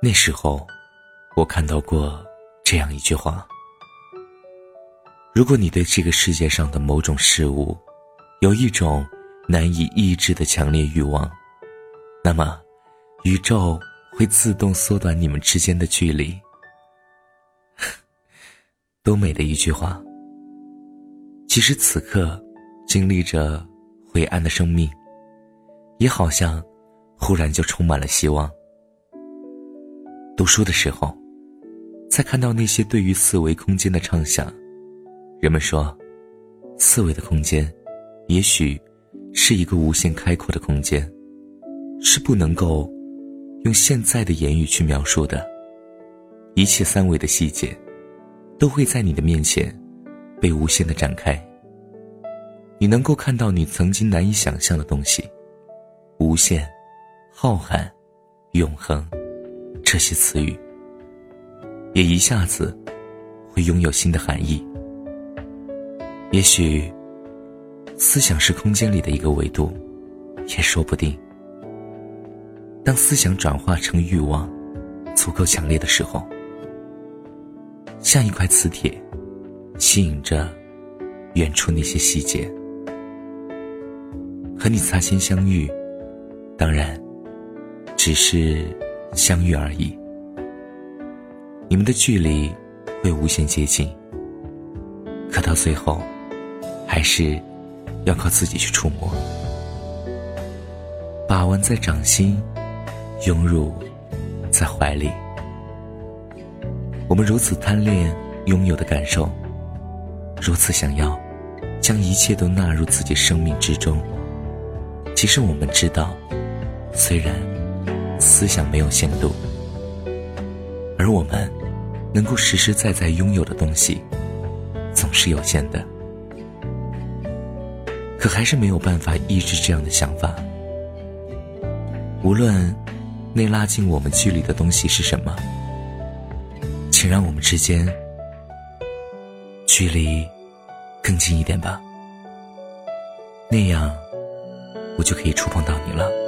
那时候，我看到过这样一句话：如果你对这个世界上的某种事物有一种难以抑制的强烈欲望，那么宇宙会自动缩短你们之间的距离。多美的一句话！其实此刻经历着灰暗的生命，也好像忽然就充满了希望。读书的时候，在看到那些对于四维空间的畅想，人们说，四维的空间，也许是一个无限开阔的空间，是不能够用现在的言语去描述的。一切三维的细节，都会在你的面前被无限的展开。你能够看到你曾经难以想象的东西，无限、浩瀚、永恒。这些词语，也一下子会拥有新的含义。也许，思想是空间里的一个维度，也说不定。当思想转化成欲望，足够强烈的时候，像一块磁铁，吸引着远处那些细节。和你擦肩相遇，当然，只是。相遇而已，你们的距离会无限接近，可到最后，还是要靠自己去触摸，把玩在掌心，拥入在怀里。我们如此贪恋拥有的感受，如此想要将一切都纳入自己生命之中。其实我们知道，虽然。思想没有限度，而我们能够实实在在拥有的东西，总是有限的。可还是没有办法抑制这样的想法。无论那拉近我们距离的东西是什么，请让我们之间距离更近一点吧。那样，我就可以触碰到你了。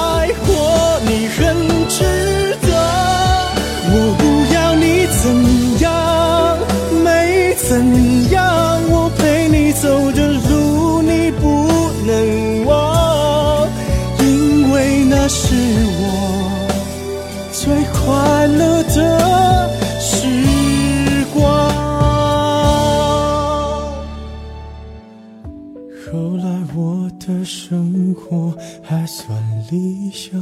怎样？没怎样。我陪你走的路，你不能忘，因为那是我最快乐的时光。后来我的生活还算理想。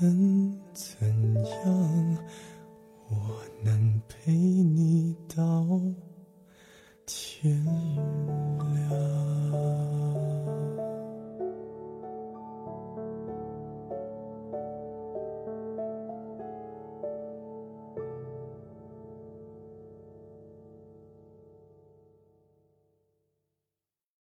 能怎样？